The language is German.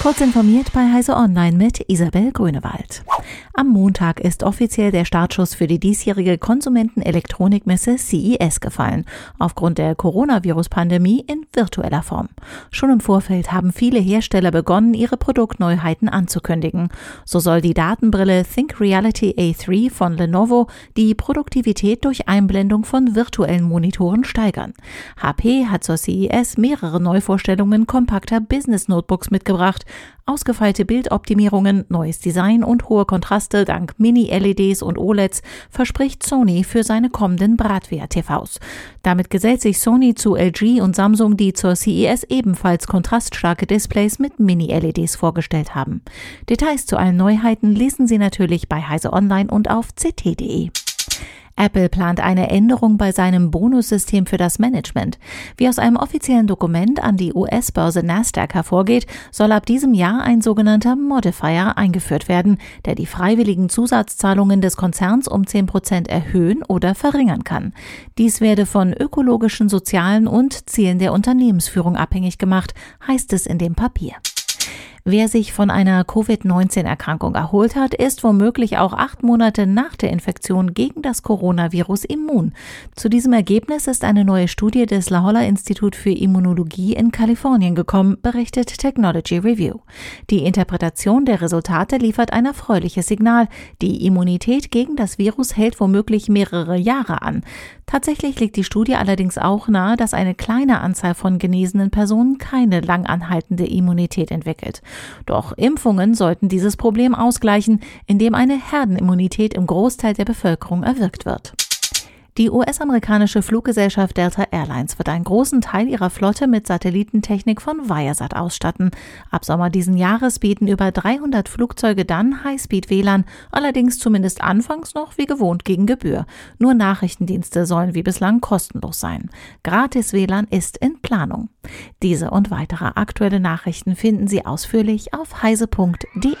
Kurz informiert bei Heise Online mit Isabel Grünewald. Am Montag ist offiziell der Startschuss für die diesjährige Konsumentenelektronikmesse CES gefallen, aufgrund der Coronavirus-Pandemie in virtueller Form. Schon im Vorfeld haben viele Hersteller begonnen, ihre Produktneuheiten anzukündigen. So soll die Datenbrille Think Reality A3 von Lenovo die Produktivität durch Einblendung von virtuellen Monitoren steigern. HP hat zur CES mehrere Neuvorstellungen kompakter Business Notebooks mitgebracht, Ausgefeilte Bildoptimierungen, neues Design und hohe Kontraste dank Mini-LEDs und OLEDs verspricht Sony für seine kommenden Bratware-TVs. Damit gesellt sich Sony zu LG und Samsung, die zur CES ebenfalls kontraststarke Displays mit Mini-LEDs vorgestellt haben. Details zu allen Neuheiten lesen Sie natürlich bei Heise Online und auf ct.de. Apple plant eine Änderung bei seinem Bonussystem für das Management. Wie aus einem offiziellen Dokument an die US-Börse Nasdaq hervorgeht, soll ab diesem Jahr ein sogenannter Modifier eingeführt werden, der die freiwilligen Zusatzzahlungen des Konzerns um 10 Prozent erhöhen oder verringern kann. Dies werde von ökologischen, sozialen und Zielen der Unternehmensführung abhängig gemacht, heißt es in dem Papier. Wer sich von einer Covid-19-Erkrankung erholt hat, ist womöglich auch acht Monate nach der Infektion gegen das Coronavirus immun. Zu diesem Ergebnis ist eine neue Studie des La Jolla Institut für Immunologie in Kalifornien gekommen, berichtet Technology Review. Die Interpretation der Resultate liefert ein erfreuliches Signal. Die Immunität gegen das Virus hält womöglich mehrere Jahre an. Tatsächlich liegt die Studie allerdings auch nahe, dass eine kleine Anzahl von genesenen Personen keine langanhaltende Immunität entwickelt. Doch Impfungen sollten dieses Problem ausgleichen, indem eine Herdenimmunität im Großteil der Bevölkerung erwirkt wird. Die US-amerikanische Fluggesellschaft Delta Airlines wird einen großen Teil ihrer Flotte mit Satellitentechnik von Viasat ausstatten. Ab Sommer diesen Jahres bieten über 300 Flugzeuge dann Highspeed-WLAN, allerdings zumindest anfangs noch wie gewohnt gegen Gebühr. Nur Nachrichtendienste sollen wie bislang kostenlos sein. Gratis WLAN ist in Planung. Diese und weitere aktuelle Nachrichten finden Sie ausführlich auf heise.de.